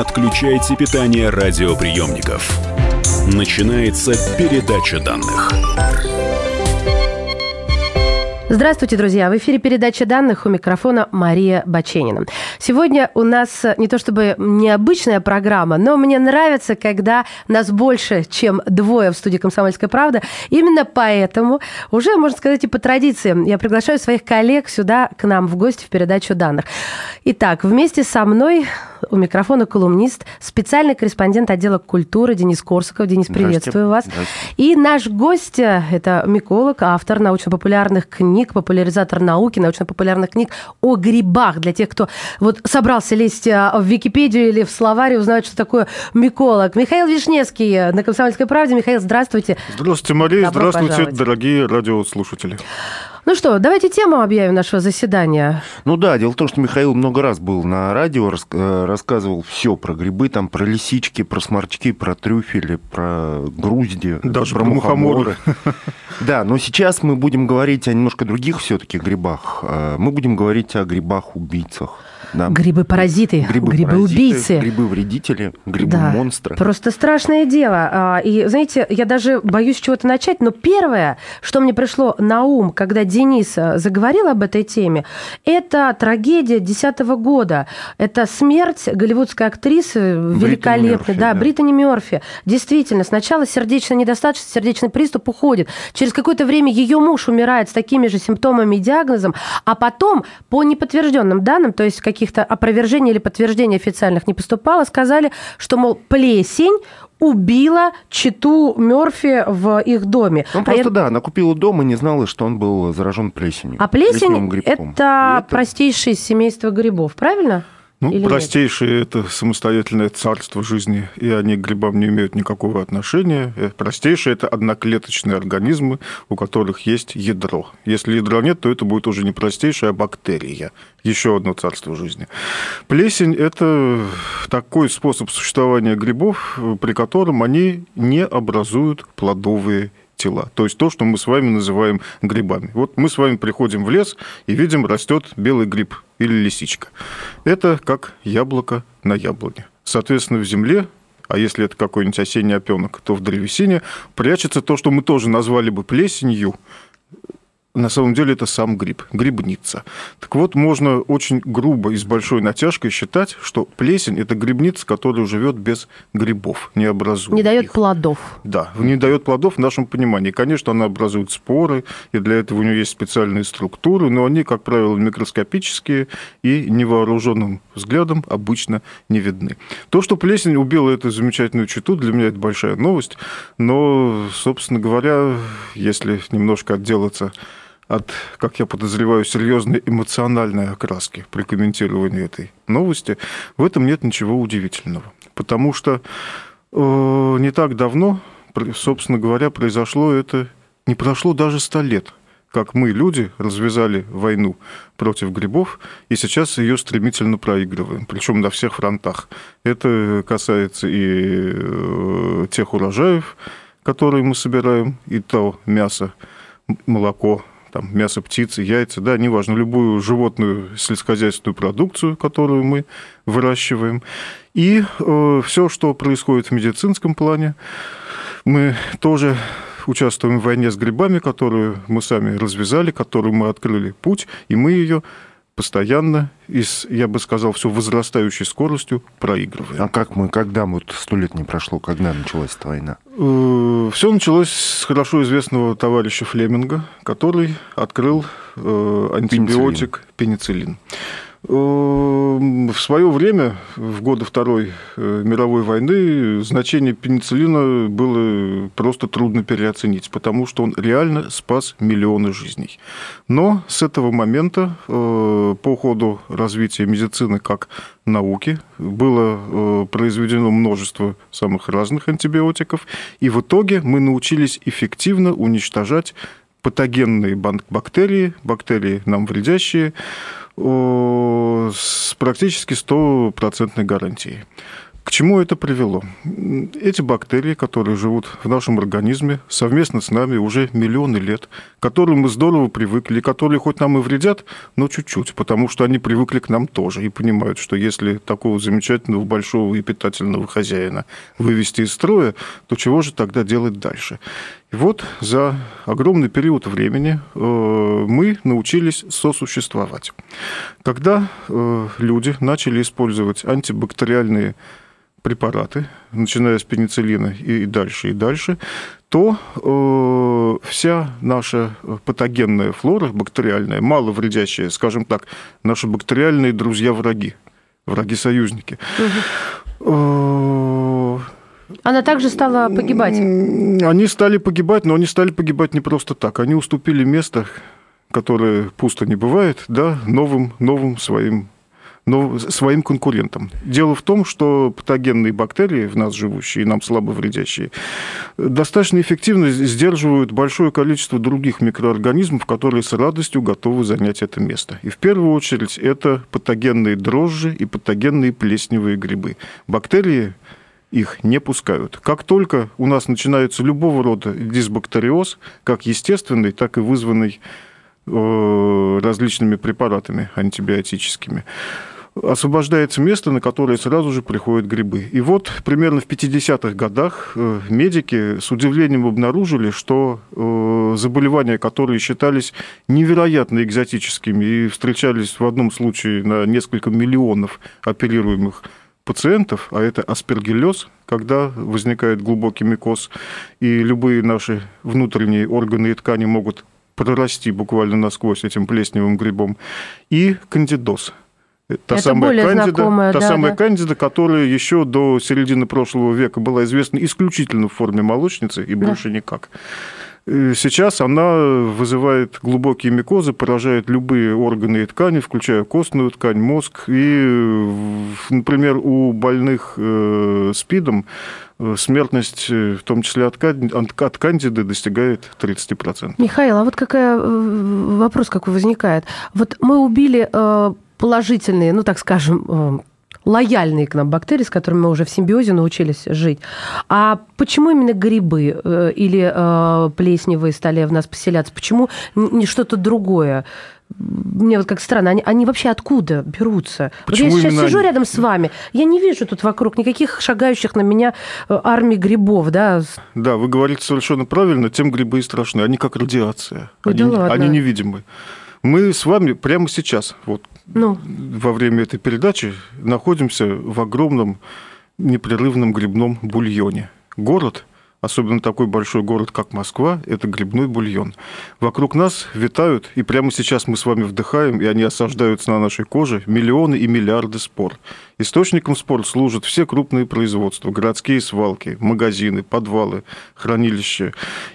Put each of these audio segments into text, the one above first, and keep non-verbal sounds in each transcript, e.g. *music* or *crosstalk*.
отключайте питание радиоприемников. Начинается передача данных. Здравствуйте, друзья! В эфире передача данных у микрофона Мария Баченина. Сегодня у нас не то чтобы необычная программа, но мне нравится, когда нас больше, чем двое в студии «Комсомольская правда». Именно поэтому уже, можно сказать, и по традиции я приглашаю своих коллег сюда к нам в гости в передачу данных. Итак, вместе со мной у микрофона колумнист, специальный корреспондент отдела культуры Денис Корсаков. Денис, приветствую вас. И наш гость э, – это миколог, автор научно-популярных книг, популяризатор науки, научно-популярных книг о грибах. Для тех, кто вот собрался лезть э, в Википедию или в словарь и узнать, что такое миколог. Михаил Вишневский на «Комсомольской правде». Михаил, здравствуйте. Здравствуйте, Мария. Добро здравствуйте, пожаловать. дорогие радиослушатели. Ну что, давайте тему объявим нашего заседания. Ну да, дело в том, что Михаил много раз был на радио, э, рассказывал все про грибы, там про лисички, про сморчки, про трюфели, про грузди, Даже про, про мухоморы. *laughs* Да, но сейчас мы будем говорить о немножко других все-таки грибах. Э, мы будем говорить о грибах-убийцах. Да. Грибы-паразиты, грибы-убийцы. Грибы-вредители, грибы-монстры. Да, просто страшное дело. А, и, знаете, я даже боюсь чего-то начать, но первое, что мне пришло на ум, когда Денис а, заговорил об этой теме, это трагедия 2010 года. Это смерть голливудской актрисы великолепной, да, да, Британи Мерфи. Действительно, сначала сердечная недостаточность, сердечный приступ уходит. Через какое-то время ее муж умирает с такими же симптомами и диагнозом, а потом, по неподтвержденным данным, то есть какие каких-то опровержений или подтверждений официальных не поступало, сказали, что, мол, плесень убила читу Мерфи в их доме. Ну, просто, а да, она купила дом и не знала, что он был заражен плесенью. А плесень – это, это простейшее семейство грибов, правильно? Ну, Или простейшее нет? это самостоятельное царство жизни, и они к грибам не имеют никакого отношения. Э, простейшее это одноклеточные организмы, у которых есть ядро. Если ядра нет, то это будет уже не простейшая, а бактерия. Еще одно царство жизни. Плесень – это такой способ существования грибов, при котором они не образуют плодовые тела. То есть то, что мы с вами называем грибами. Вот мы с вами приходим в лес и видим, растет белый гриб или лисичка. Это как яблоко на яблоне. Соответственно, в земле а если это какой-нибудь осенний опенок, то в древесине прячется то, что мы тоже назвали бы плесенью, на самом деле это сам гриб, грибница. Так вот, можно очень грубо и с большой натяжкой считать, что плесень – это грибница, которая живет без грибов, не образует Не дает их. плодов. Да, не дает плодов в нашем понимании. Конечно, она образует споры, и для этого у нее есть специальные структуры, но они, как правило, микроскопические и невооруженным взглядом обычно не видны. То, что плесень убила эту замечательную читу, для меня это большая новость, но, собственно говоря, если немножко отделаться от, как я подозреваю, серьезной эмоциональной окраски при комментировании этой новости, в этом нет ничего удивительного. Потому что э, не так давно, собственно говоря, произошло это, не прошло даже ста лет, как мы, люди, развязали войну против грибов, и сейчас ее стремительно проигрываем, причем на всех фронтах. Это касается и э, тех урожаев, которые мы собираем, и то мясо, молоко, там, мясо птицы, яйца, да, неважно, любую животную сельскохозяйственную продукцию, которую мы выращиваем. И э, все, что происходит в медицинском плане, мы тоже участвуем в войне с грибами, которую мы сами развязали, которую мы открыли путь, и мы ее постоянно и с, я бы сказал, все возрастающей скоростью проигрываем. А как мы, когда мы, сто лет не прошло, когда началась эта война? Э, все началось с хорошо известного товарища Флеминга, который открыл э, антибиотик пенициллин. пенициллин. Эм, в свое время, в годы Второй э, мировой войны, значение пенициллина было просто трудно переоценить, потому что он реально спас миллионы жизней. Но с этого момента, э, по ходу развития медицины как науки, было э, произведено множество самых разных антибиотиков, и в итоге мы научились эффективно уничтожать патогенные бактерии, бактерии нам вредящие, с практически стопроцентной гарантией. К чему это привело? Эти бактерии, которые живут в нашем организме совместно с нами уже миллионы лет, к которым мы здорово привыкли, которые хоть нам и вредят, но чуть-чуть, потому что они привыкли к нам тоже и понимают, что если такого замечательного, большого и питательного хозяина вывести из строя, то чего же тогда делать дальше? И вот за огромный период времени э, мы научились сосуществовать. Когда э, люди начали использовать антибактериальные препараты, начиная с пенициллина и дальше, и дальше, то э, вся наша патогенная флора бактериальная, мало вредящая, скажем так, наши бактериальные друзья-враги, враги-союзники, угу. Она также стала погибать? Они стали погибать, но они стали погибать не просто так. Они уступили место, которое пусто не бывает, да, новым, новым своим но своим конкурентам. Дело в том, что патогенные бактерии, в нас живущие, нам слабо вредящие, достаточно эффективно сдерживают большое количество других микроорганизмов, которые с радостью готовы занять это место. И в первую очередь это патогенные дрожжи и патогенные плесневые грибы. Бактерии их не пускают. Как только у нас начинается любого рода дисбактериоз, как естественный, так и вызванный э, различными препаратами антибиотическими, освобождается место, на которое сразу же приходят грибы. И вот примерно в 50-х годах э, медики с удивлением обнаружили, что э, заболевания, которые считались невероятно экзотическими и встречались в одном случае на несколько миллионов оперируемых пациентов, а это аспергиллез, когда возникает глубокий микоз, и любые наши внутренние органы и ткани могут прорасти буквально насквозь этим плесневым грибом, и кандидоз – Та Это самая более кандида, знакомая, та да, самая да. кандида, которая еще до середины прошлого века была известна исключительно в форме молочницы и больше да. никак. Э, сейчас она вызывает глубокие микозы, поражает любые органы и ткани, включая костную ткань, мозг. И, например, у больных э, СПИДом э, смертность, в том числе от, от кандиды, достигает 30%. Михаил, а вот какой вопрос какой возникает? Вот мы убили положительные, ну, так скажем, э, лояльные к нам бактерии, с которыми мы уже в симбиозе научились жить. А почему именно грибы э, или э, плесневые стали в нас поселяться? Почему не что-то другое? Мне вот как странно, они, они вообще откуда берутся? Почему вот я сейчас именно сижу рядом с вами, я не вижу тут вокруг никаких шагающих на меня армий грибов, да? Да, вы говорите совершенно правильно, тем грибы и страшны. Они как радиация. Ой, они, да ладно. они невидимы. Мы с вами прямо сейчас, вот ну. во время этой передачи, находимся в огромном непрерывном грибном бульоне. Город особенно такой большой город, как Москва, это грибной бульон. Вокруг нас витают, и прямо сейчас мы с вами вдыхаем, и они осаждаются на нашей коже, миллионы и миллиарды спор. Источником спор служат все крупные производства, городские свалки, магазины, подвалы, хранилища.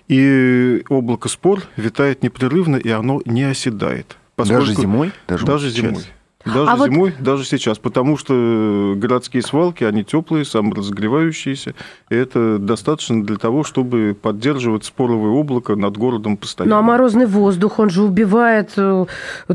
И облако спор витает непрерывно, и оно не оседает. Поскольку... Даже зимой? Даже, даже зимой. Даже а зимой, вот... даже сейчас, потому что городские свалки, они теплые, саморазогревающиеся, и это достаточно для того, чтобы поддерживать споровое облако над городом постоянно. Ну, а морозный воздух, он же убивает э,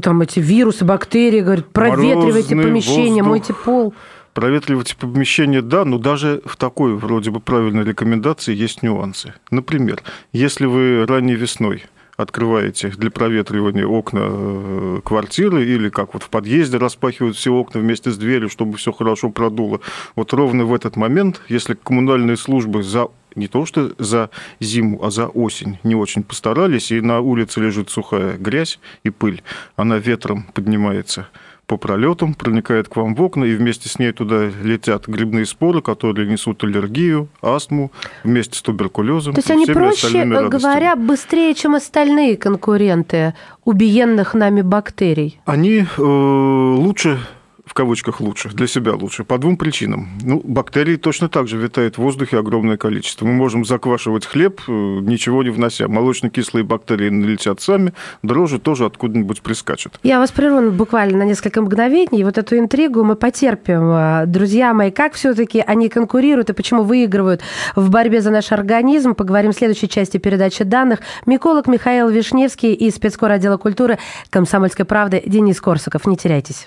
там эти вирусы, бактерии, говорит, проветривайте морозный помещение, воздух... мойте пол. Проветривать помещение, да, но даже в такой вроде бы правильной рекомендации есть нюансы. Например, если вы ранней весной открываете для проветривания окна э, квартиры или как вот в подъезде распахивают все окна вместе с дверью, чтобы все хорошо продуло. Вот ровно в этот момент, если коммунальные службы за не то что за зиму, а за осень не очень постарались, и на улице лежит сухая грязь и пыль, она ветром поднимается по пролетам, проникает к вам в окна, и вместе с ней туда летят грибные споры, которые несут аллергию, астму, вместе с туберкулезом. То есть они проще говоря быстрее, чем остальные конкуренты убиенных нами бактерий? Они э, лучше в кавычках лучше, для себя лучше, по двум причинам. Ну, бактерий точно так же витает в воздухе огромное количество. Мы можем заквашивать хлеб, э, ничего не внося. Молочно-кислые бактерии налетят сами, дрожжи тоже откуда-нибудь прискачут. Я вас прерву буквально на несколько мгновений. Вот эту интригу мы потерпим. Друзья мои, как все таки они конкурируют и почему выигрывают в борьбе за наш организм, поговорим в следующей части передачи данных. Миколог Михаил Вишневский и спецкор отдела культуры «Комсомольской правды» Денис Корсаков. Не теряйтесь.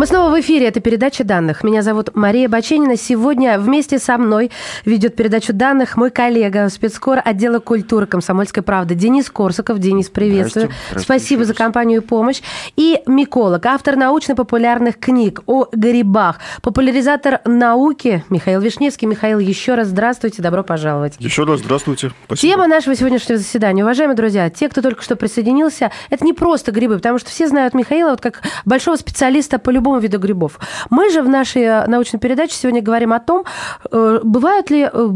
Мы снова в эфире. Это передача данных. Меня зовут Мария Баченина. Сегодня вместе со мной ведет передачу данных мой коллега, спецкор отдела культуры комсомольской правды Денис Корсаков. Денис, приветствую. Здрасте. Здрасте Спасибо за компанию и помощь. И миколог, автор научно-популярных книг о грибах, популяризатор науки Михаил Вишневский. Михаил, еще раз здравствуйте, добро пожаловать. Еще раз здравствуйте. Спасибо. Тема нашего сегодняшнего заседания. Уважаемые друзья, те, кто только что присоединился, это не просто грибы, потому что все знают Михаила вот как большого специалиста по любому виду грибов. Мы же в нашей э, научной передаче сегодня говорим о том, э, бывают ли э,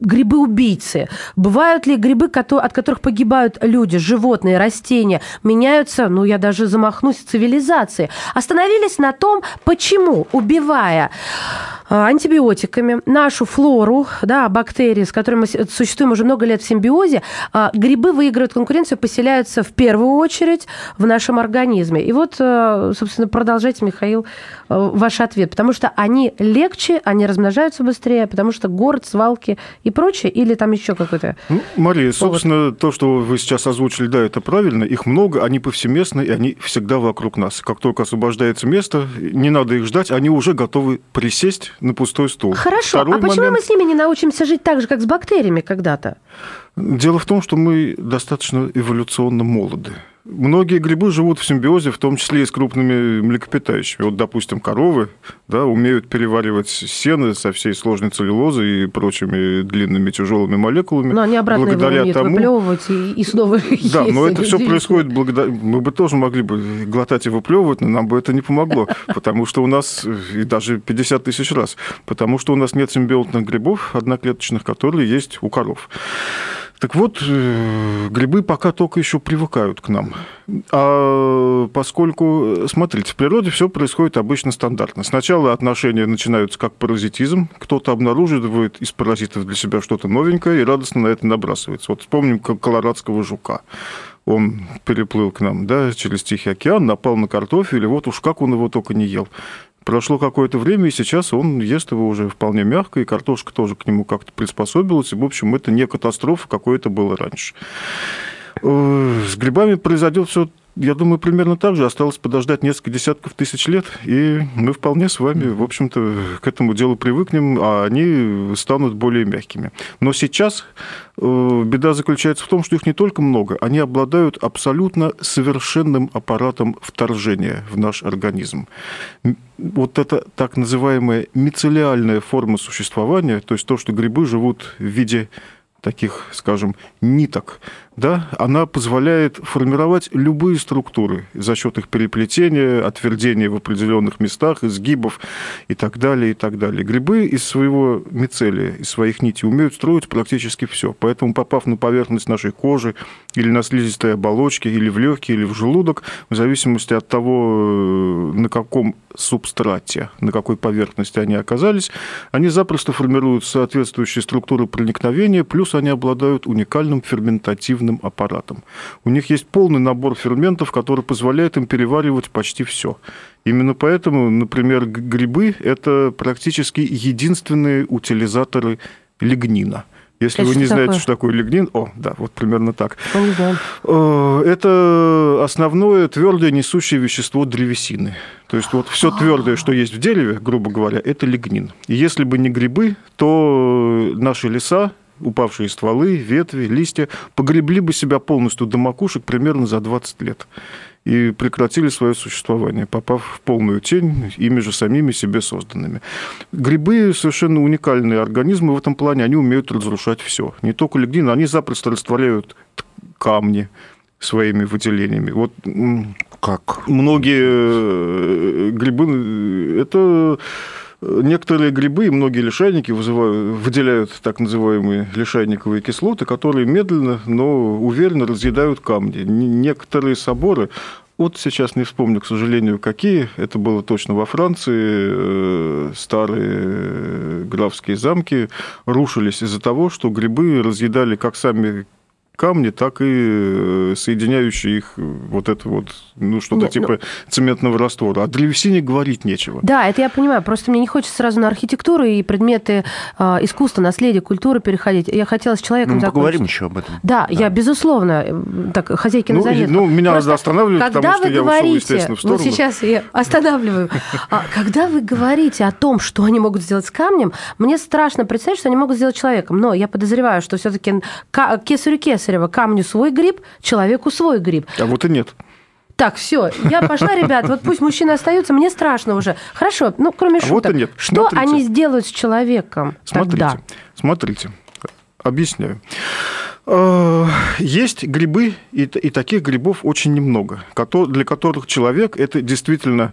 грибы-убийцы, бывают ли грибы, от которых погибают люди, животные, растения, меняются, ну, я даже замахнусь, цивилизации. Остановились на том, почему, убивая антибиотиками нашу флору, да, бактерии, с которыми мы существуем уже много лет в симбиозе, грибы выигрывают конкуренцию, поселяются в первую очередь в нашем организме. И вот, собственно, продолжайте, Михаил, э, ваш ответ. Потому что они легче, они размножаются быстрее, потому что город, свалки и прочее, или там еще какой-то... Ну, Мария, собственно, то, что вы сейчас озвучили, да, это правильно. Их много, они повсеместны, и они всегда вокруг нас. Как только освобождается место, не надо их ждать, они уже готовы присесть на пустой стул. Хорошо, Второй а почему момент. мы с ними не научимся жить так же, как с бактериями когда-то? Дело в том, что мы достаточно эволюционно молоды. Многие грибы живут в симбиозе, в том числе и с крупными млекопитающими. Вот, допустим, коровы да, умеют переваривать сено со всей сложной целлюлозой и прочими длинными тяжелыми молекулами. Но они обратно его благодаря умеют тому, выплевывать и, и снова Да, *laughs* есть. но это все происходит благодаря... Мы бы тоже могли бы глотать и выплевывать, но нам бы это не помогло, *laughs* потому что у нас, и даже 50 тысяч раз, потому что у нас нет симбиотных грибов одноклеточных, которые есть у коров. Так вот, э, грибы пока только еще привыкают к нам. А поскольку, э, смотрите, в природе все происходит обычно стандартно. Сначала отношения начинаются как паразитизм. Кто-то обнаруживает из паразитов для себя что-то новенькое и радостно на это набрасывается. Вот вспомним ко- колорадского жука. Он переплыл к нам да, через Тихий океан, напал на картофель, и вот уж как он его только не ел. Прошло какое-то время, и сейчас он ест его уже вполне мягко, и картошка тоже к нему как-то приспособилась. И, в общем, это не катастрофа, какой это было раньше. Э, С грибами произойдет все, я думаю, примерно так же. Осталось подождать несколько десятков тысяч лет, и мы вполне с вами, в общем-то, к этому делу привыкнем, а они станут более мягкими. Но сейчас э, беда заключается в том, что их не только много, они обладают абсолютно совершенным аппаратом вторжения в наш организм. Вот это так называемая мицелиальная форма существования, то есть то, что грибы живут в виде таких, скажем, ниток, да, она позволяет формировать любые структуры за счет их переплетения, отвердения в определенных местах, изгибов и так далее, и так далее. Грибы из своего мицелия, из своих нитей умеют строить практически все. Поэтому, попав на поверхность нашей кожи или на слизистой оболочке, или в легкие, или в желудок, в зависимости от того, э, на каком субстрате, на какой поверхности они оказались, они запросто формируют соответствующие структуры проникновения, плюс они обладают уникальным ферментативным аппаратом. У них есть полный набор ферментов, который позволяет им переваривать почти все. Именно поэтому, например, грибы – это практически единственные утилизаторы лигнина. Если Это вы не знаете, такое? что такое лигнин, о, да, вот примерно так. Э, Это основное твердое несущее вещество древесины. То есть вот все твердое, что есть в дереве, грубо говоря, это лигнин. И если бы не грибы, то наши леса, упавшие стволы, ветви, листья, погребли бы себя полностью до макушек примерно за 20 лет и прекратили свое существование, попав в полную тень, ими же самими себе созданными. Грибы совершенно уникальные организмы в этом плане, они умеют разрушать все. Не только лигнин, они запросто растворяют камни своими выделениями. Вот Как? многие э, грибы, это некоторые грибы и многие лишайники вызывают, выделяют так называемые лишайниковые кислоты, которые медленно, но уверенно разъедают камни. Некоторые соборы вот сейчас не вспомню, к сожалению, какие. Это было точно во Франции. Э, старые графские замки рушились из-за того, что грибы разъедали как сами камни, так и э, соединяющие их э, вот это вот, ну, что-то Нет, типа ну... цементного раствора. О древесине говорить нечего. Да, это я понимаю. Просто мне не хочется сразу на архитектуру и предметы э, искусства, наследия, культуры переходить. Я хотела с человеком ну, мы поговорим еще об этом. Да, да, я, безусловно, э, так, хозяйки ну. Ну, меня Просто, надо останавливать, когда потому что вы я говорите, ушел, естественно, в сторону. Вот сейчас я останавливаю. А, когда вы говорите о том, что они могут сделать с камнем, мне страшно представить, что они могут сделать человеком. Но я подозреваю, что все-таки кесарю кесарева камню свой гриб, человеку свой гриб. А вот и нет. Так, все, я пошла, ребят, вот пусть мужчины остаются, мне страшно уже. Хорошо, ну, кроме а шуток. Вот и нет. Что смотрите. они сделают с человеком смотрите, тогда? Смотрите, объясняю. Э, есть грибы, и, и таких грибов очень немного, для которых человек это действительно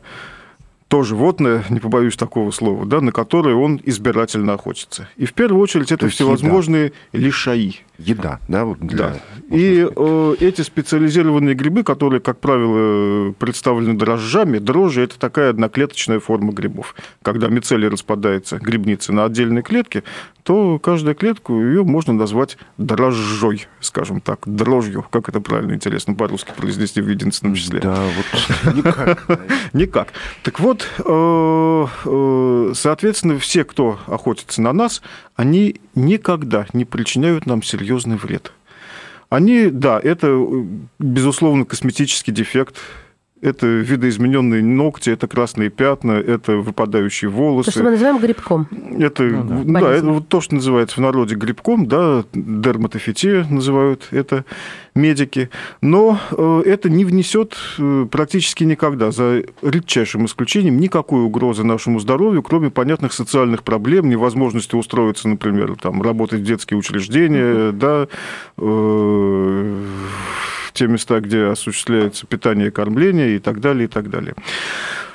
то животное, не побоюсь такого слова, да, на которое он избирательно охотится. И в первую очередь это всевозможные еда. лишаи. Еда, да? Вот для... Да. И э, эти специализированные грибы, которые, как правило, представлены дрожжами, дрожжи – это такая одноклеточная форма грибов. Когда мицелий распадается, грибницы, на отдельные клетки, то каждую клетку ее можно назвать дрожжой, скажем так, дрожью. Как это правильно, интересно, по-русски произнести в единственном числе? Да, вот *laughs* никак. Никак. Так вот, э, э, соответственно, все, кто охотится на нас, они никогда не причиняют нам серьезный вред. Они, да, это, безусловно, косметический дефект, это видоизмененные ногти, это красные пятна, это выпадающие волосы. То, что мы называем грибком. Это, ну, да, да это вот то, что называется в народе грибком, да, дерматофития называют это медики. Но э, это не внесет э, практически никогда, за редчайшим исключением, никакой угрозы нашему здоровью, кроме понятных социальных проблем, невозможности устроиться, например, там, работать в детские учреждения, да, э, те места, где осуществляется питание и кормление и так далее, и так далее.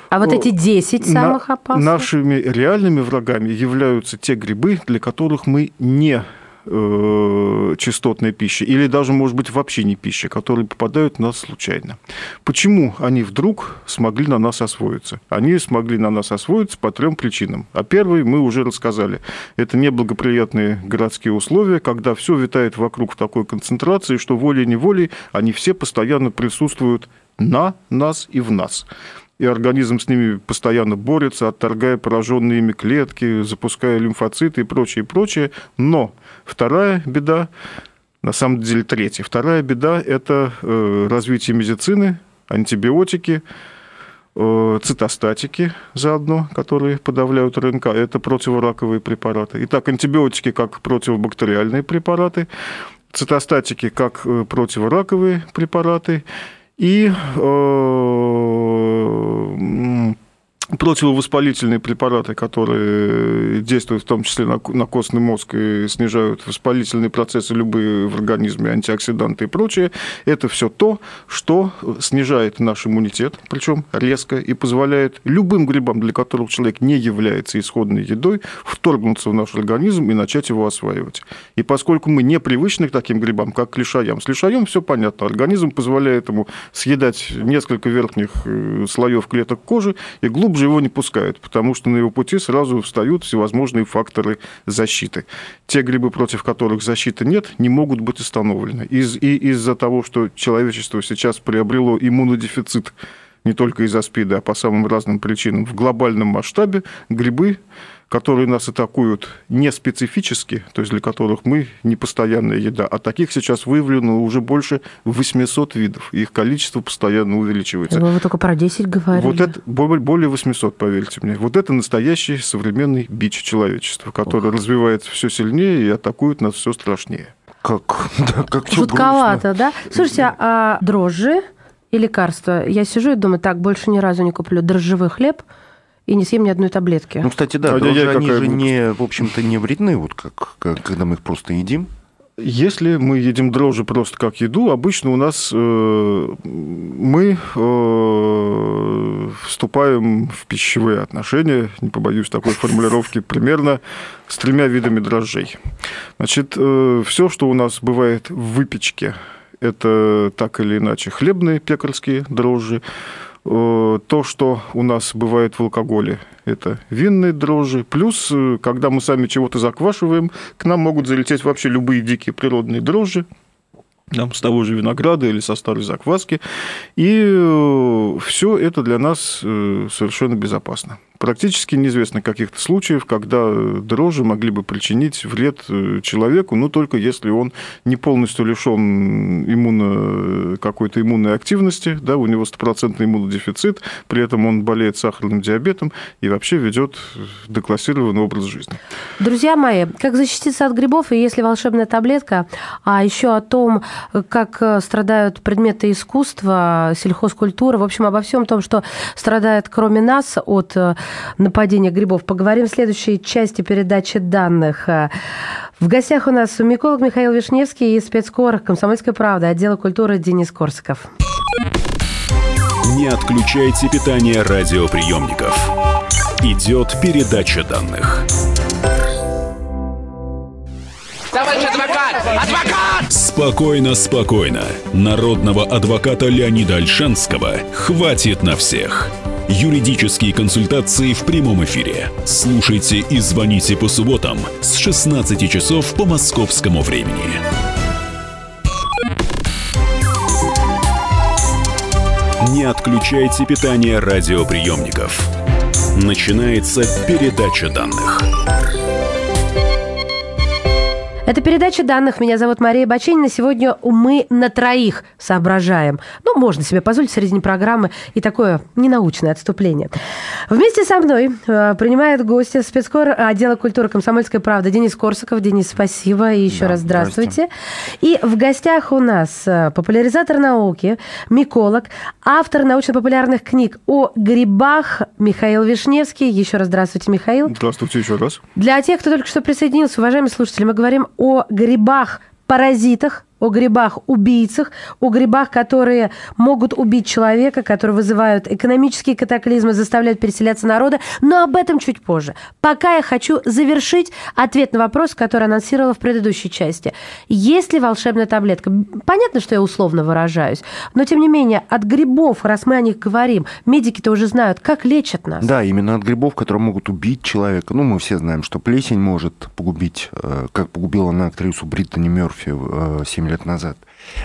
А вот эти 10 самых опасных? Нашими реальными врагами являются те грибы, для которых мы не э, частотной пищи, или даже, может быть, вообще не пища, которые попадают на нас случайно. Почему они вдруг смогли на нас освоиться? Они смогли на нас освоиться по трем причинам. А первый мы уже рассказали. Это неблагоприятные городские условия, когда все витает вокруг в такой концентрации, что волей-неволей они все постоянно присутствуют на нас и в нас и организм с ними постоянно борется, отторгая пораженные ими клетки, запуская лимфоциты и прочее, прочее. Но вторая беда, на самом деле третья, вторая беда – это э, развитие медицины, антибиотики, э, цитостатики заодно, которые подавляют РНК, это противораковые препараты. Итак, антибиотики как противобактериальные препараты, цитостатики как э, противораковые препараты – и э, противовоспалительные препараты, которые действуют в том числе на, костный мозг и снижают воспалительные процессы любые в организме, антиоксиданты и прочее, это все то, что снижает наш иммунитет, причем резко, и позволяет любым грибам, для которых человек не является исходной едой, вторгнуться в наш организм и начать его осваивать. И поскольку мы не привычны к таким грибам, как к лишаям, с лишаем все понятно, организм позволяет ему съедать несколько верхних э, слоев клеток кожи и глубже же его не пускают, потому что на его пути сразу встают всевозможные факторы защиты. Те грибы, против которых защиты нет, не могут быть установлены. Из, и из-за того, что человечество сейчас приобрело иммунодефицит не только из-за СПИДа, а по самым разным причинам, в глобальном масштабе грибы которые нас атакуют не специфически, то есть для которых мы не постоянная еда, а таких сейчас выявлено уже больше 800 видов. Их количество постоянно увеличивается. Вы только про 10 говорили. Вот это более 800, поверьте мне. Вот это настоящий современный бич человечества, который Ох. развивается все сильнее и атакует нас все страшнее. Как? *laughs* Да, как Жутковато, да? Слушайте, а дрожжи и лекарства? Я сижу и думаю, так, больше ни разу не куплю дрожжевый хлеб – и не съем ни одной таблетки. Ну, кстати, да, дрожжи, они же, не, в общем-то, не вредны, вот как, как, когда мы их просто едим. Если мы едим дрожжи просто как еду, обычно у нас э, мы э, вступаем в пищевые отношения, не побоюсь такой формулировки, примерно с тремя видами дрожжей. Значит, э, все, что у нас бывает в выпечке, это так или иначе хлебные пекарские дрожжи, то, что у нас бывает в алкоголе, это винные дрожжи. Плюс, э, когда мы сами чего-то заквашиваем, к нам могут залететь вообще любые дикие природные дрожжи там, с того же винограда или со старой закваски. И э, все это для нас совершенно безопасно. Практически неизвестно каких-то случаев, когда дрожжи могли бы причинить вред э, человеку, но только если он не полностью лишен иммуно, какой-то иммунной активности, да, у него стопроцентный иммунодефицит, при этом он болеет сахарным диабетом и вообще ведет деклассированный образ жизни. Друзья мои, как защититься от грибов, и если волшебная таблетка, а еще о том, как страдают предметы искусства, сельхозкультура, в общем, обо всем том, что страдает кроме нас от нападения грибов. Поговорим в следующей части передачи данных. В гостях у нас миколог Михаил Вишневский и спецкор «Комсомольская правда» отдела культуры Денис Корсаков. Не отключайте питание радиоприемников. Идет передача данных. Товарищ адвокат! Адвокат! Спокойно, спокойно. Народного адвоката Леонида Альшанского хватит на всех. Юридические консультации в прямом эфире. Слушайте и звоните по субботам с 16 часов по московскому времени. Не отключайте питание радиоприемников. Начинается передача данных. Это передача данных. Меня зовут Мария Баченина. Сегодня мы на троих соображаем. Ну, можно себе позволить в середине программы и такое ненаучное отступление. Вместе со мной э, принимает гостя спецкор отдела культуры «Комсомольская правда» Денис Корсаков. Денис, спасибо и еще да, раз здравствуйте. И в гостях у нас э, популяризатор науки, миколог, автор научно-популярных книг о грибах Михаил Вишневский. Еще раз здравствуйте, Михаил. Здравствуйте еще раз. Для тех, кто только что присоединился, уважаемые слушатели, мы говорим о грибах, паразитах, о грибах-убийцах, о грибах, которые могут убить человека, которые вызывают экономические катаклизмы, заставляют переселяться народа, но об этом чуть позже. Пока я хочу завершить ответ на вопрос, который анонсировала в предыдущей части. Есть ли волшебная таблетка? Понятно, что я условно выражаюсь, но тем не менее от грибов, раз мы о них говорим, медики-то уже знают, как лечат нас. Да, именно от грибов, которые могут убить человека. Ну, мы все знаем, что плесень может погубить, э, как погубила на актрису Бриттани Мерфи 7 лет лет назад.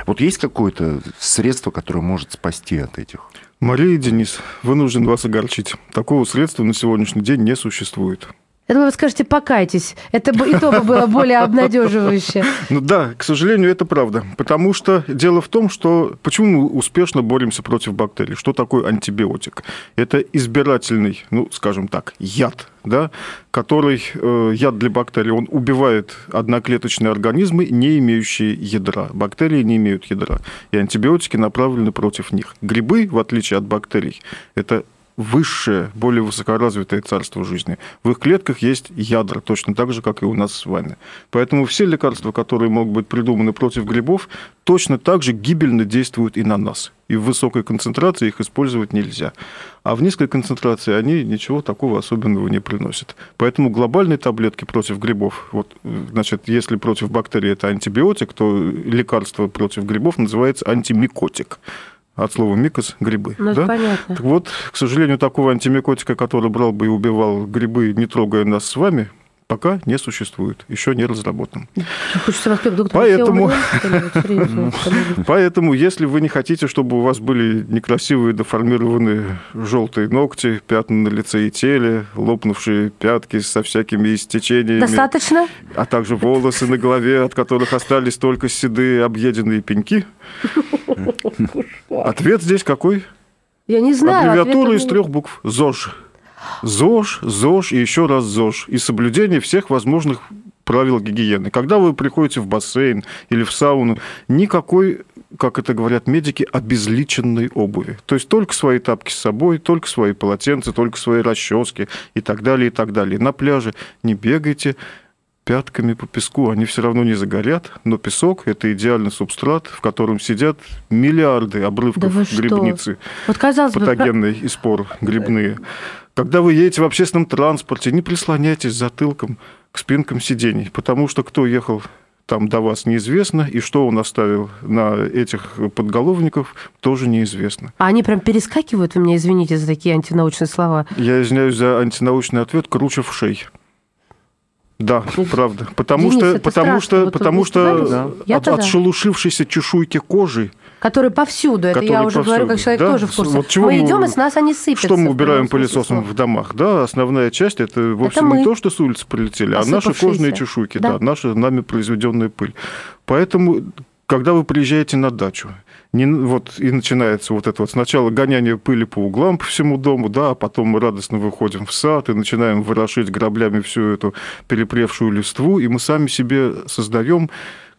Вот есть какое-то средство, которое может спасти от этих? Мария и Денис, вынужден вас огорчить. Такого средства на сегодняшний день не существует. Думаю, вы скажете, покайтесь. Это бы и то бы было более обнадеживающе. Ну да, к сожалению, это правда. Потому что дело в том, что почему мы успешно боремся против бактерий? Что такое антибиотик? Это избирательный, ну, скажем так, яд, да, который, э, яд для бактерий, он убивает одноклеточные организмы, не имеющие ядра. Бактерии не имеют ядра. И антибиотики направлены против них. Грибы, в отличие от бактерий, это высшее, более высокоразвитое царство жизни. В их клетках есть ядра, точно так же, как и у нас с вами. Поэтому все лекарства, которые могут быть придуманы против грибов, точно так же гибельно действуют и на нас. И в высокой концентрации их использовать нельзя. А в низкой концентрации они ничего такого особенного не приносят. Поэтому глобальные таблетки против грибов, вот, значит, если против бактерий это антибиотик, то лекарство против грибов называется антимикотик от слова микос – грибы. Ну, да? понятно. Так вот, к сожалению, такого антимикотика, который брал бы и убивал грибы, не трогая нас с вами, пока не существует, еще не разработан. Поэтому, *laughs* поэтому, если вы не хотите, чтобы у вас были некрасивые деформированные желтые ногти, пятна на лице и теле, лопнувшие пятки со всякими истечениями, достаточно, а также волосы на голове, от которых остались только седые объеденные пеньки, *laughs* ответ здесь какой? Я не знаю. Аббревиатура из трех букв ЗОЖ. ЗОЖ, ЗОЖ и еще раз ЗОЖ. И соблюдение всех возможных правил гигиены. Когда вы приходите в бассейн или в сауну, никакой, как это говорят медики, обезличенной обуви. То есть только свои тапки с собой, только свои полотенца, только свои расчески и так далее, и так далее. На пляже не бегайте пятками по песку, они все равно не загорят, но песок – это идеальный субстрат, в котором сидят миллиарды обрывков Да грибницы, Вот казалось бы, патогенные и спор грибные. Когда вы едете в общественном транспорте, не прислоняйтесь затылком к спинкам сидений, потому что кто ехал там до вас неизвестно, и что он оставил на этих подголовников, тоже неизвестно. А они прям перескакивают, вы меня извините за такие антинаучные слова. Я извиняюсь за антинаучный ответ, круче в шей. Да, правда. Потому Денис, что, это потому страшно. что, Вот потому что? Я-то от, да. отшелушившейся чешуйки кожи Которые повсюду, это я Которые уже говорю, как повсюду, человек да? тоже в курсе. Вот чего мы мы- идем, и с нас они сыпятся. Что мы убираем пылесосом в домах? Да, основная часть это вовсе мы. не то, что с улицы прилетели, а наши кожные чешуйки, да. Да. наша нами произведенная пыль. Поэтому, когда вы приезжаете на дачу, не, вот и начинается вот это вот. Сначала гоняние пыли по углам по всему дому, да, а потом мы радостно выходим в сад и начинаем ворошить граблями всю эту перепревшую листву, и мы сами себе создаем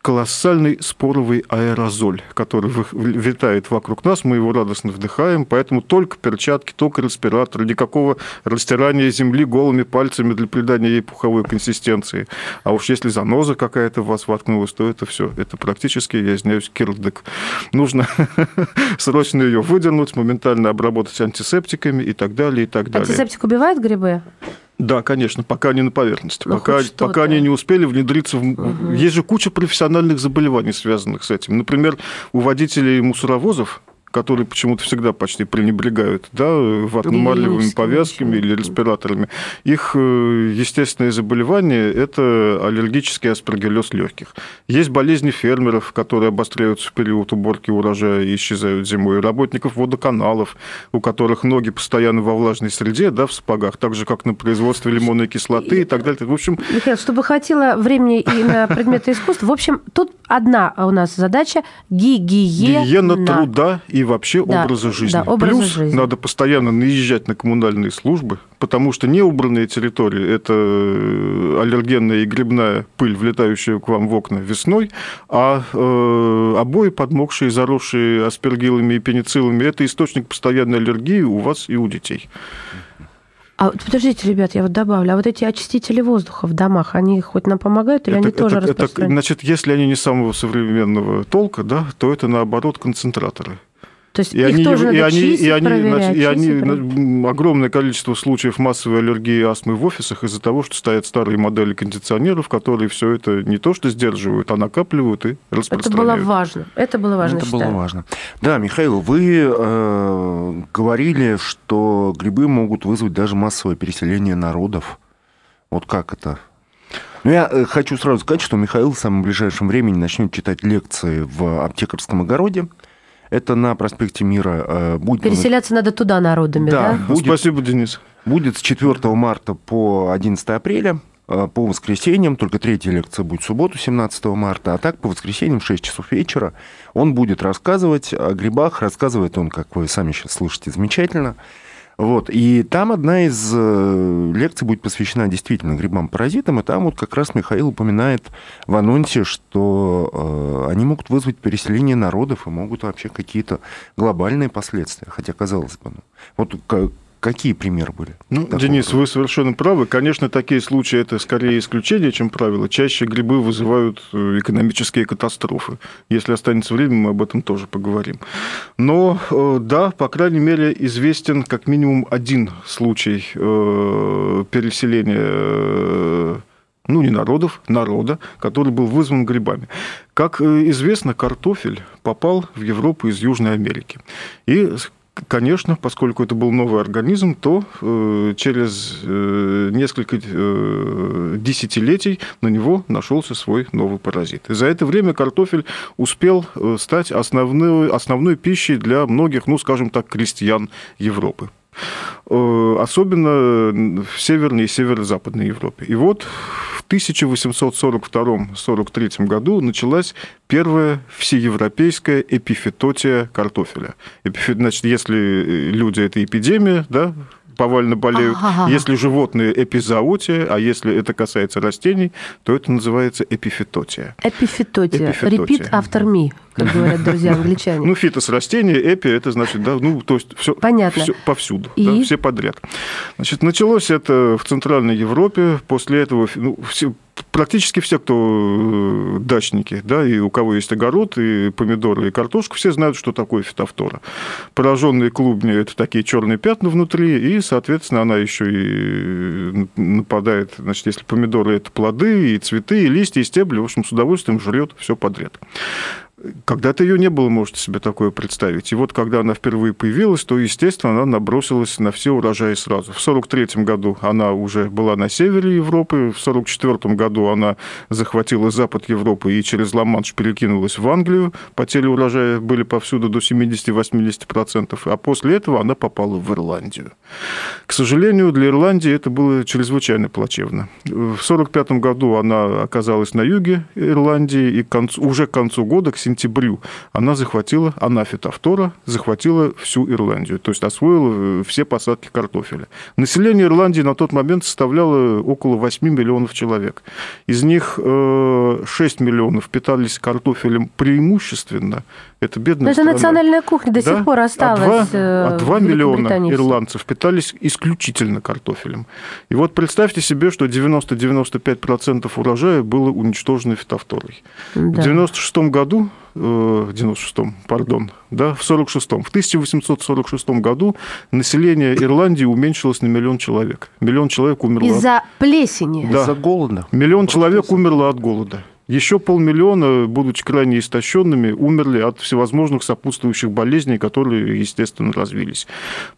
колоссальный споровый аэрозоль, который витает вокруг нас, мы его радостно вдыхаем, поэтому только перчатки, только респиратор, никакого растирания земли голыми пальцами для придания ей пуховой консистенции. А уж если заноза какая-то в вас воткнулась, то это все, это практически, я извиняюсь, кирдык. Нужно *laughs* срочно ее выдернуть, моментально обработать антисептиками и так далее, и так далее. Антисептик убивает грибы? Да, конечно, пока они на поверхности, Ну, пока, пока они не успели внедриться в... Есть же куча профессиональных заболеваний, связанных с этим. Например, у водителей мусоровозов, которые почему-то всегда почти пренебрегают да, ватно-марлевыми повязками или респираторами, их э, естественное заболевание – это аллергический аспергиллез легких. Есть болезни фермеров, которые обостряются в период уборки урожая и исчезают зимой, работников водоканалов, у которых ноги постоянно во влажной среде, да, в сапогах, так же, как на производстве лимонной кислоты и так далее. В общем, Михаил, чтобы хватило времени и на *laughs* предметы искусства, в общем, тут одна у нас задача – гигиена. гигиена труда и вообще Да, образа жизни. да, образа Плюс жизни. надо постоянно наезжать на коммунальные службы, потому что неубранные территории – это э, аллергенная и грибная пыль, влетающая к вам в окна весной, а э, обои, подмокшие, заросшие аспергиллами и пенициллами – это источник постоянной аллергии у вас и у детей. А подождите, ребят, я вот добавлю, а вот эти очистители воздуха в домах, они хоть нам помогают или они тоже это- значит, если они не самого современного толка, да, то это наоборот концентраторы. То есть И их они, тоже надо и они, чистить, и они, проверять, и они проверять. огромное количество случаев массовой аллергии и астмы в офисах из-за того, что стоят старые модели кондиционеров, которые все это не то что сдерживают, а накапливают и Это было распространяют. важно. Это было важно, Это было считаю. важно. Да, Михаил, вы э, говорили, что грибы могут вызвать даже массовое переселение народов. Вот как это? Ну, я э, хочу сразу сказать, что Михаил в самом ближайшем времени начнет читать лекции в аптекарском огороде. Это на проспекте Мира. э, будет Переселяться надо туда народами, Да. да? Ну, будет- Спасибо, Денис. Будет с 4 марта по 11 апреля, э, по воскресеньям, только третья лекция будет в субботу, 17 марта, а так по воскресеньям в 6 часов вечера он будет рассказывать о грибах, рассказывает он, как вы сами сейчас слышите, замечательно. Вот. И там одна из э, лекций будет посвящена действительно грибам-паразитам, и там вот как раз Михаил упоминает в анонсе, что э, они могут вызвать переселение народов и могут вообще какие-то глобальные последствия. Хотя, казалось бы, ну, вот какие примеры были? Ну, Денис, рода? вы совершенно правы. Конечно, такие случаи это скорее исключение, чем правило. Чаще грибы вызывают э, экономические катастрофы. Если останется время, мы об этом тоже поговорим. Но э, да, по крайней мере, известен как минимум один случай э, переселения ну, не народов, народа, который был вызван грибами. Как известно, картофель попал в Европу из Южной Америки. И Конечно, поскольку это был новый организм, то э, через э, несколько э, десятилетий на него нашелся свой новый паразит. И за это время картофель успел э, стать основной, основной пищей для многих, ну, скажем так, крестьян Европы. Э, Особенно в Северной и Северо-Западной Европе. И вот 1842-43 году началась первая всеевропейская эпифитотия картофеля. Эпифи- Значит, если люди – это эпидемия, да, повально болеют. Ага. Если животные – эпизоотия, а если это касается растений, то это называется эпифитотия. Эпифитотия. Эпифитотия. Repeat after me, как говорят друзья англичане. Ну, фитос растения, эпи это значит, да, ну, то есть все, Понятно. повсюду, И? да, все подряд. Значит, началось это в Центральной Европе, после этого ну, все, практически все, кто э, дачники, да, и у кого есть огород, и помидоры, и картошка, все знают, что такое фитофтора. Пораженные клубни – это такие черные пятна внутри, и, соответственно, она еще и нападает, значит, если помидоры – это плоды, и цветы, и листья, и стебли, в общем, с удовольствием жрет все подряд. Когда-то ее не было, можете себе такое представить. И вот когда она впервые появилась, то, естественно, она набросилась на все урожаи сразу. В 1943 году она уже была на севере Европы, в 1944 году она захватила запад Европы и через Ла-Манш перекинулась в Англию. Потери урожая были повсюду до 70-80%, а после этого она попала в Ирландию. К сожалению, для Ирландии это было чрезвычайно плачевно. В 1945 году она оказалась на юге Ирландии, и к концу, уже к концу года, к сентябрю она захватила, она фитофтора, захватила всю Ирландию, то есть освоила э, все посадки картофеля. Население Ирландии на тот момент составляло около 8 миллионов человек. Из них 6 э, миллионов питались картофелем преимущественно. Это бедная Но это страна. национальная кухня до да? сих пор осталась. А 2, а 2 миллиона ирландцев питались исключительно картофелем. И вот представьте себе, что 90-95% урожая было уничтожено фитофторой. Да. В 96 году в 96-м, пардон, да, в 46-м. В 1846 году население Ирландии уменьшилось на миллион человек. Миллион человек умерло. Из-за плесени? Да. Из-за голода. Миллион Просто человек умерло от голода. Еще полмиллиона, будучи крайне истощенными, умерли от всевозможных сопутствующих болезней, которые, естественно, развились.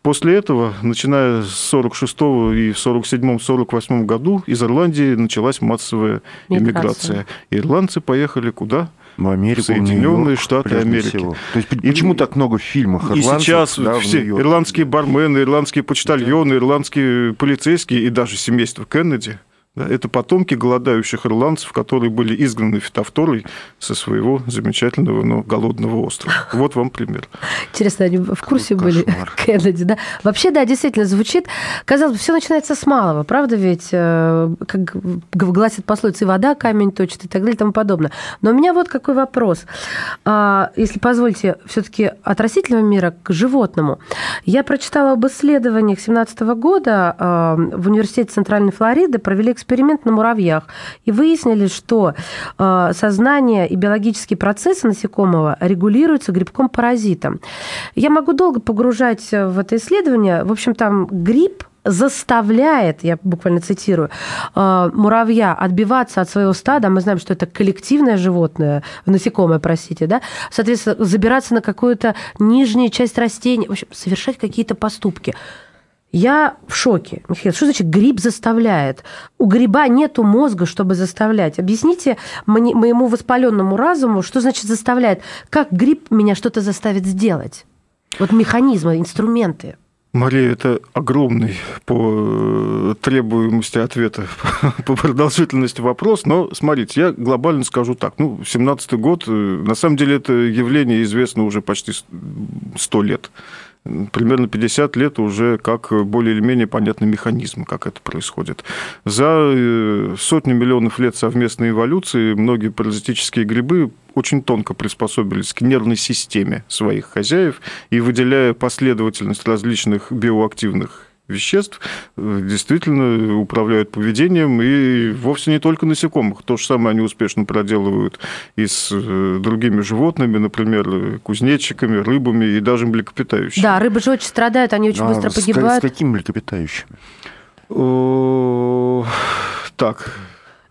После этого, начиная с 46 и в 47-48 году, из Ирландии началась массовая иммиграция. Ирландцы поехали куда? в Америку, Соединенные Штаты Америки. Всего. То есть и, почему так много в фильмах И сейчас да, все ирландские бармены, ирландские почтальоны, ирландские полицейские и даже семейство Кеннеди – да, это потомки голодающих ирландцев, которые были изгнаны фитофторой со своего замечательного, но голодного острова. Вот вам пример. Интересно, они в курсе были *laughs* Кеннеди, да? Вообще, да, действительно, звучит, казалось бы, все начинается с малого, правда ведь, э, как гласит пословица, и вода камень точит и так далее и тому подобное. Но у меня вот какой вопрос. А, если позвольте, все таки от растительного мира к животному. Я прочитала об исследованиях 2017 года а, в Университете Центральной Флориды, провели эксперимент на муравьях и выяснили, что э, сознание и биологические процессы насекомого регулируются грибком-паразитом. Я могу долго погружать в это исследование. В общем, там гриб заставляет, я буквально цитирую, э, муравья отбиваться от своего стада, мы знаем, что это коллективное животное, насекомое, простите, да, соответственно, забираться на какую-то нижнюю часть растения, в общем, совершать какие-то поступки. Я в шоке. Михаил, что значит гриб заставляет? У гриба нету мозга, чтобы заставлять. Объясните мне, моему воспаленному разуму, что значит заставляет? Как гриб меня что-то заставит сделать? Вот механизмы, инструменты. Мария, это огромный по э, требуемости ответа, *laughs* по продолжительности вопрос, но смотрите, я глобально скажу так. Ну, 17-й год, э, на самом деле это явление известно уже почти 100 лет примерно 50 лет уже как более или менее понятный механизм, как это происходит. За э, сотни миллионов лет совместной эволюции многие паразитические грибы очень тонко приспособились к нервной системе своих хозяев и выделяя последовательность различных биоактивных веществ э, действительно управляют поведением и вовсе не только насекомых. То же самое они успешно проделывают и с э, другими животными, например, кузнечиками, рыбами и даже млекопитающими. Да, рыбы же очень страдают, они очень а быстро погибают. С какими млекопитающими? Так,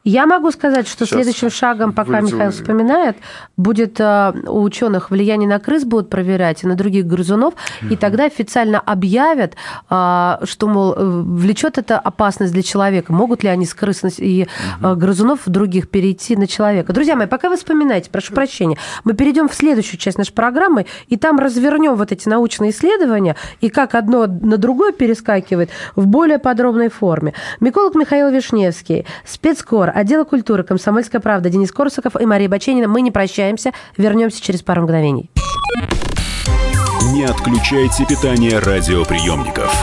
я могу сказать, что Сейчас следующим шагом, пока вылетел... Михаил вспоминает, будет э, у ученых влияние на крыс будут проверять и на других грызунов, угу. и тогда официально объявят, э, что, мол, э, влечет это опасность для человека. Могут ли они с крыс и угу. грызунов других перейти на человека? Друзья мои, пока вы вспоминаете, прошу прощения, мы перейдем в следующую часть нашей программы, и там развернем вот эти научные исследования, и как одно на другое перескакивает в более подробной форме. Миколог Михаил Вишневский, спецкор отдела культуры «Комсомольская правда» Денис Корсаков и Мария Баченина. Мы не прощаемся. Вернемся через пару мгновений. Не отключайте питание радиоприемников.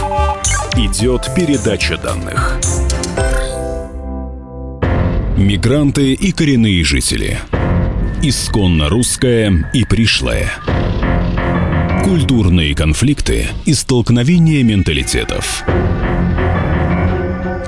Идет передача данных. Мигранты и коренные жители. Исконно русская и пришлая. Культурные конфликты и столкновения менталитетов –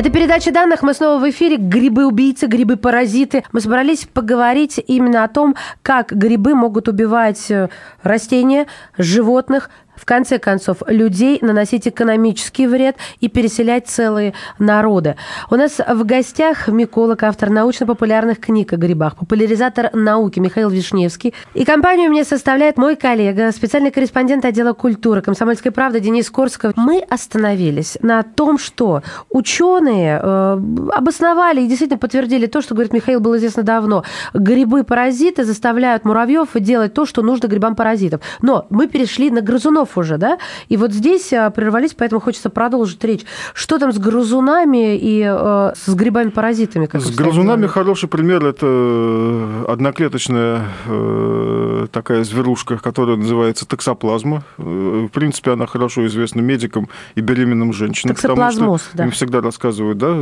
Это передача данных. Мы снова в эфире. Грибы-убийцы, грибы-паразиты. Мы собрались поговорить именно о том, как грибы могут убивать э, растения, животных, в конце концов, людей, наносить экономический вред и переселять целые народы. У нас в гостях миколог, автор научно-популярных книг о грибах, популяризатор науки Михаил Вишневский. И компанию мне составляет мой коллега, специальный корреспондент отдела культуры «Комсомольской правды» Денис Корсков. Мы остановились на том, что ученые э, обосновали и действительно подтвердили то, что, говорит Михаил, было известно давно. Грибы-паразиты заставляют муравьев делать то, что нужно грибам-паразитов. Но мы перешли на грызунов грызунов уже, да? И вот здесь а, прервались, поэтому хочется продолжить речь. Что там с грызунами и э, с грибами-паразитами? Как с грызунами хороший пример – это э, одноклеточная э, такая зверушка, которая называется токсоплазма. Э, в принципе, она хорошо известна медикам и беременным женщинам. Токсоплазмоз, потому что им всегда рассказывают, да,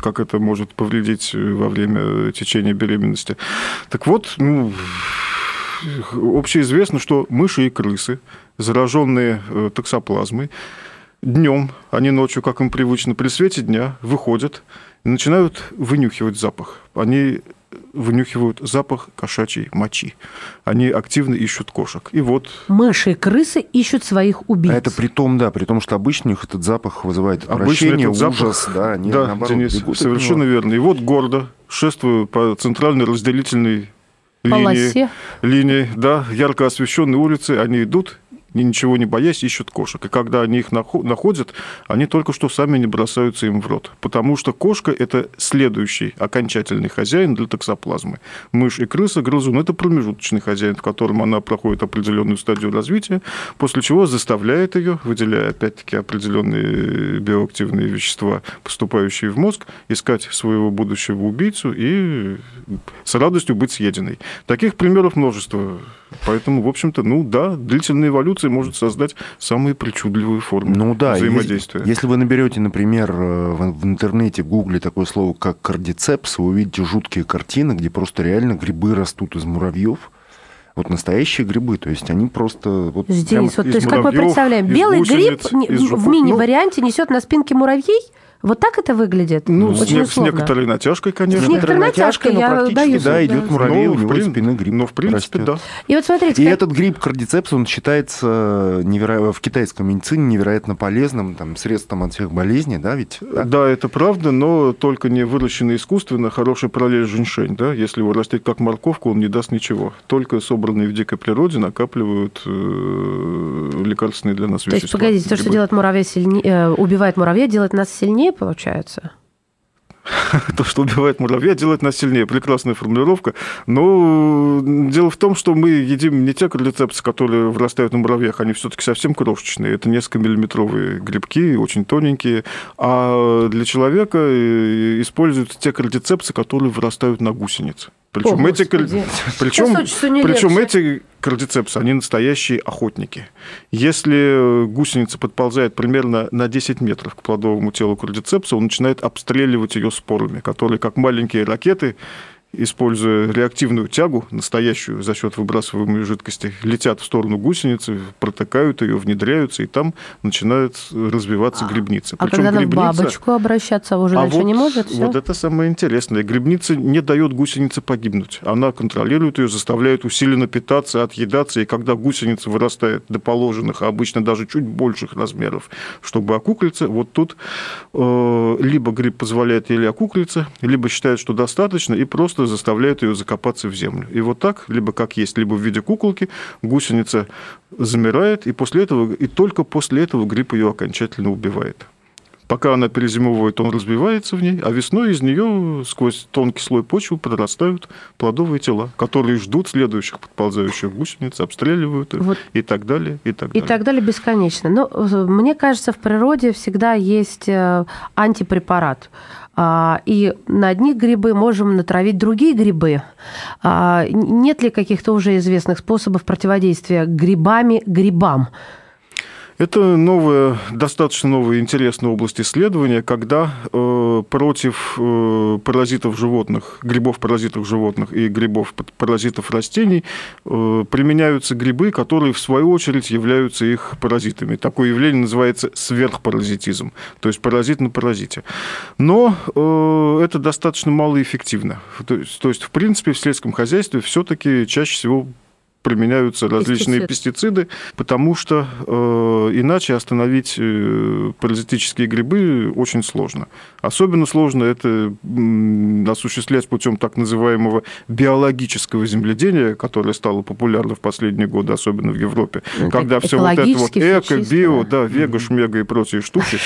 как это может повредить во время течения беременности. Так вот, ну, общеизвестно, что мыши и крысы, зараженные э, токсоплазмой, днем, а не ночью, как им привычно, при свете дня выходят и начинают вынюхивать запах. Они вынюхивают запах кошачьей мочи. Они активно ищут кошек. И вот... Мыши и крысы ищут своих убийц. А это при том, да, при том, что обычно их этот запах вызывает отвращение, ужас, запах, да, они да, наоборот, Денис, совершенно верно. И вот гордо шествую по центральной разделительной линии, линии, да, ярко освещенные улицы, они идут ничего не боясь, ищут кошек. И когда они их находят, они только что сами не бросаются им в рот. Потому что кошка – это следующий окончательный хозяин для токсоплазмы. Мышь и крыса, грызун – это промежуточный хозяин, в котором она проходит определенную стадию развития, после чего заставляет ее, выделяя опять-таки определенные биоактивные вещества, поступающие в мозг, искать своего будущего убийцу и с радостью быть съеденной. Таких примеров множество. Поэтому, в общем-то, ну да, длительная эволюция может создать самые причудливые формы ну, да, взаимодействия. Если, если вы наберете, например, э, в, в интернете, в гугле такое слово, как кардицепс, вы увидите жуткие картины, где просто реально грибы растут из муравьев. Вот настоящие грибы, то есть они просто вот здесь. Вот, то есть как мы представляем, белый гриб в мини-варианте несет на спинке муравьей? Вот так это выглядит? Ну, Очень с, не, с некоторой натяжкой, конечно. С некоторой натяжкой, но я даю. Да, идет муравей, ну, у него спины гриб Ну, в принципе, растет. да. И вот смотрите... И как... этот гриб кардицепс, он считается неверо... в китайской медицине невероятно полезным там, средством от всех болезней, да, ведь? Да? да, это правда, но только не выращенный искусственно, хороший параллель женьшень, да, если его растить как морковку, он не даст ничего. Только собранные в дикой природе накапливают э, лекарственные для нас вещества. То есть, погодите, то, что делает муравей сильнее, э, убивает муравья, делает нас сильнее, получается? *laughs* То, что убивает муравья, делает нас сильнее. Прекрасная формулировка. Но дело в том, что мы едим не те кардицепсы, которые вырастают на муравьях, они все-таки совсем крошечные. Это несколько миллиметровые грибки, очень тоненькие. А для человека э, используются те кардицепсы, которые вырастают на гусенице. Причем, О, эти, причем, *laughs* причем эти кардицепсы, они настоящие охотники. Если гусеница подползает примерно на 10 метров к плодовому телу кардицепса, он начинает обстреливать ее спорами, которые, как маленькие ракеты, используя реактивную тягу, настоящую за счет выбрасываемой жидкости, летят в сторону гусеницы, протыкают ее, внедряются, и там начинает развиваться а, грибница. А Причем когда грибница... в бабочку обращаться уже а дальше вот, не может? Всё? Вот это самое интересное. Грибница не дает гусенице погибнуть. Она контролирует ее, заставляет усиленно питаться, отъедаться, и когда гусеница вырастает до положенных, а обычно даже чуть больших размеров, чтобы окуклиться, вот тут э, либо гриб позволяет ей окуклиться, либо считает, что достаточно, и просто просто заставляют ее закопаться в землю. И вот так, либо как есть, либо в виде куколки, гусеница замирает, и, после этого, и только после этого гриб ее окончательно убивает. Пока она перезимовывает, он разбивается в ней, а весной из нее сквозь тонкий слой почвы прорастают плодовые тела, которые ждут следующих подползающих гусениц, обстреливают их вот. и так далее, и так далее. И так далее бесконечно. Но мне кажется, в природе всегда есть э, антипрепарат. А, и на одних грибы можем натравить другие грибы. А, нет ли каких-то уже известных способов противодействия грибами грибам? Это новая, достаточно новая интересная область исследования, когда э, против э, паразитов животных, грибов-паразитов животных и грибов-паразитов растений э, применяются грибы, которые в свою очередь являются их паразитами. Такое явление называется сверхпаразитизм, то есть паразит на паразите. Но э, это достаточно малоэффективно. То есть, то есть, в принципе, в сельском хозяйстве все-таки чаще всего применяются различные пестициды, потому что э, иначе остановить э, паразитические грибы очень сложно. Особенно сложно это осуществлять путем так называемого биологического земледения, которое стало популярно в последние годы, особенно в Европе, ну, когда все вот это вот эко, био, да, вега, шмега и прочие штуки,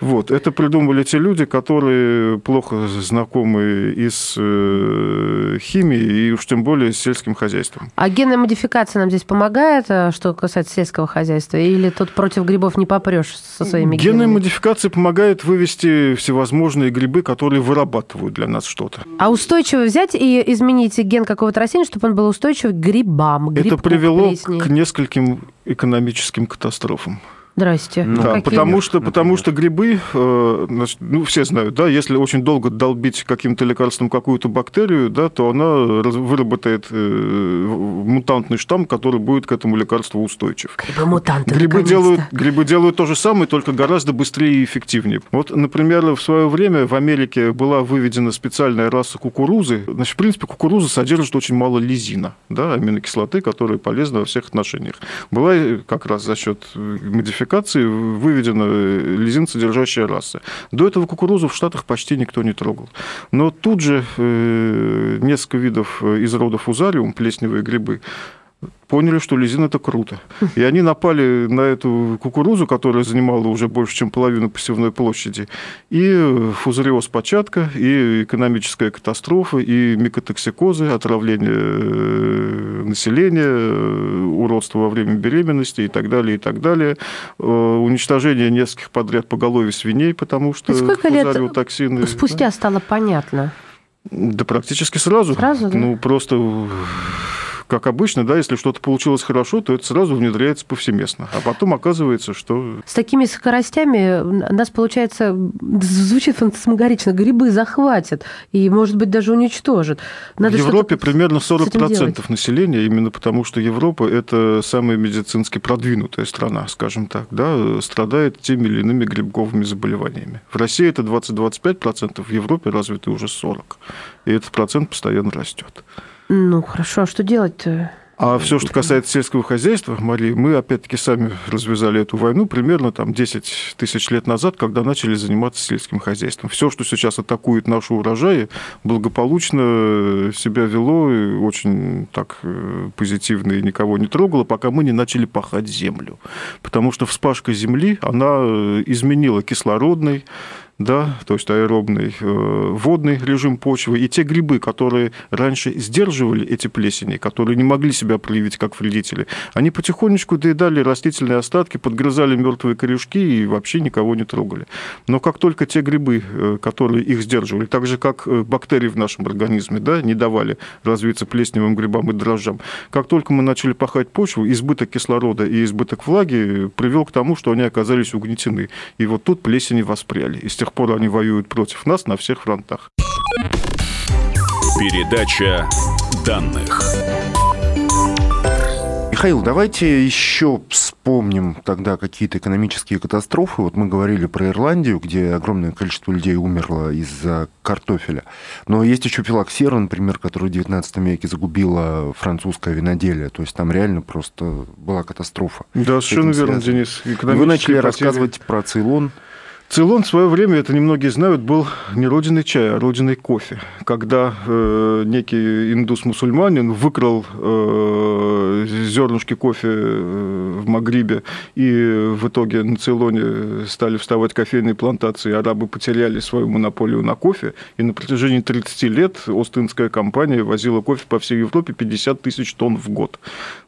вот, это придумали те люди, которые плохо знакомы и с э, химией, и уж тем более с сельским хозяйством. А генная модификация нам здесь помогает, э, что касается сельского хозяйства? Или тут против грибов не попрешь со своими генами? Генная модификация помогает вывести всевозможные грибы, которые вырабатывают для нас что-то. А устойчиво взять и изменить ген какого-то растения, чтобы он был устойчив к грибам, Это привело к нескольким экономическим катастрофам. Здрасте. Ну, да, потому что, потому что грибы, э, ну, все знают, да, если очень долго долбить каким-то лекарством какую-то бактерию, да, то она выработает э, мутантный штамм, который будет к этому лекарству устойчив. Грибы-мутанты, грибы делают, грибы делают то же самое, только гораздо быстрее и эффективнее. Вот, например, в свое время в Америке была выведена специальная раса кукурузы. Значит, в принципе, кукуруза содержит очень мало лизина, да, аминокислоты, которые полезны во всех отношениях. Была как раз за счет модификации классификации выведена лизин содержащая раса. До этого кукурузу в Штатах почти никто не трогал. Но тут же э, несколько видов из рода фузариум, плесневые грибы, поняли, что лизин это круто. И они напали на эту кукурузу, которая занимала уже больше, чем половину посевной площади. И фузариоз початка, и экономическая катастрофа, и микотоксикозы, отравление э, населения, э, уродство во время беременности и так далее, и так далее. Э, уничтожение нескольких подряд поголовья свиней, потому что Сколько лет спустя да? стало понятно? Да практически сразу. Сразу, да? Ну, просто как обычно, да, если что-то получилось хорошо, то это сразу внедряется повсеместно. А потом оказывается, что... С такими скоростями нас, получается, звучит фантасмагорично, грибы захватят и, может быть, даже уничтожат. Надо в Европе примерно 40% населения, именно потому что Европа – это самая медицински продвинутая страна, скажем так, да, страдает теми или иными грибковыми заболеваниями. В России это 20-25%, в Европе развиты уже 40%. И этот процент постоянно растет. Ну, хорошо, а что делать-то? А все, что касается сельского хозяйства, Мария, мы опять-таки сами развязали эту войну примерно там 10 тысяч лет назад, когда начали заниматься сельским хозяйством. Все, что сейчас атакует наши урожаи, благополучно себя вело и очень так э, позитивно и никого не трогало, пока мы не начали пахать землю. Потому что вспашка земли, она э, изменила кислородный, да, то есть аэробный э, водный режим почвы, и те грибы, которые раньше сдерживали эти плесени, которые не могли себя проявить как вредители, они потихонечку доедали растительные остатки, подгрызали мертвые корешки и вообще никого не трогали. Но как только те грибы, э, которые их сдерживали, так же как э, бактерии в нашем организме, да, не давали развиться плесневым грибам и дрожжам, как только мы начали пахать почву, избыток кислорода и избыток влаги привел к тому, что они оказались угнетены. И вот тут плесени воспряли. И с тех тех пор они воюют против нас на всех фронтах. Передача данных. Михаил, давайте еще вспомним тогда какие-то экономические катастрофы. Вот мы говорили про Ирландию, где огромное количество людей умерло из-за картофеля. Но есть еще филоксера, например, который в 19 веке загубила французское виноделие. То есть там реально просто была катастрофа. Да, совершенно верно, Денис. Вы начали потери. рассказывать про Цейлон. Цейлон в свое время, это немногие знают, был не родиной чая, а родиной кофе. Когда э, некий индус-мусульманин выкрал э, зернышки кофе э, в Магрибе, и в итоге на Цейлоне стали вставать кофейные плантации, арабы потеряли свою монополию на кофе, и на протяжении 30 лет Ост-Индская компания возила кофе по всей Европе 50 тысяч тонн в год.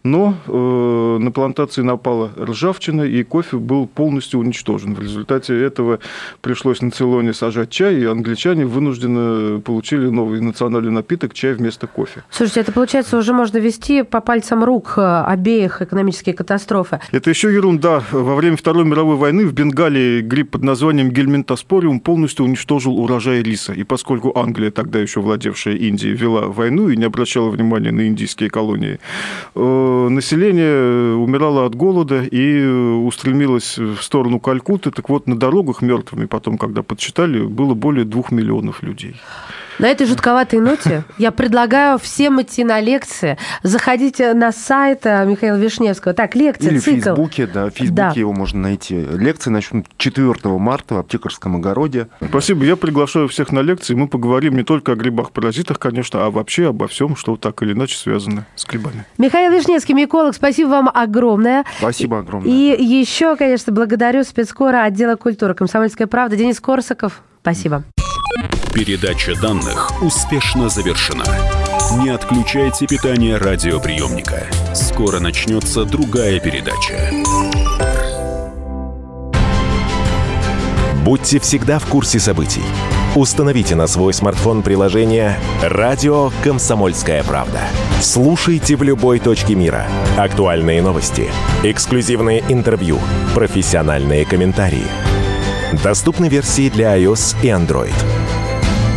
Но э, на плантации напала ржавчина, и кофе был полностью уничтожен. В результате этого пришлось на Цейлоне сажать чай, и англичане вынуждены получили новый национальный напиток чай вместо кофе. Слушайте, это получается уже можно вести по пальцам рук э, обеих экономические катастрофы. Это еще ерунда. Во время Второй мировой войны в Бенгалии гриб под названием гельминтоспориум полностью уничтожил урожай риса. И поскольку Англия, тогда еще владевшая Индией, вела войну и не обращала внимания на индийские колонии, э, население умирало от голода и устремилось в сторону Калькутты. Так вот, на дорогах мертвыми потом, когда подсчитали, было более двух миллионов людей. На этой жутковатой ноте я предлагаю всем идти на лекции. Заходите на сайт э, Михаила Вишневского. Так, лекция, Или цикл. в Фейсбуке, да, в Фейсбуке Да. его можно найти. Лекции начнут 4 марта в аптекарском огороде. Спасибо. Я приглашаю всех на лекции. Мы поговорим не только о грибах-паразитах, конечно, а вообще обо всем, что так или иначе связано с грибами. Михаил Вишневский, миколог, спасибо вам огромное. Спасибо огромное. И еще, конечно, благодарю спецкора отдела культуры «Комсомольская правда» Денис Корсаков. Спасибо. Передача данных успешно завершена. Не отключайте питание радиоприемника. Скоро начнется другая передача. Будьте всегда в курсе событий. Установите на свой смартфон приложение «Радио Комсомольская правда». Слушайте в любой точке мира. Актуальные новости, эксклюзивные интервью, профессиональные комментарии. Доступны версии для iOS и Android.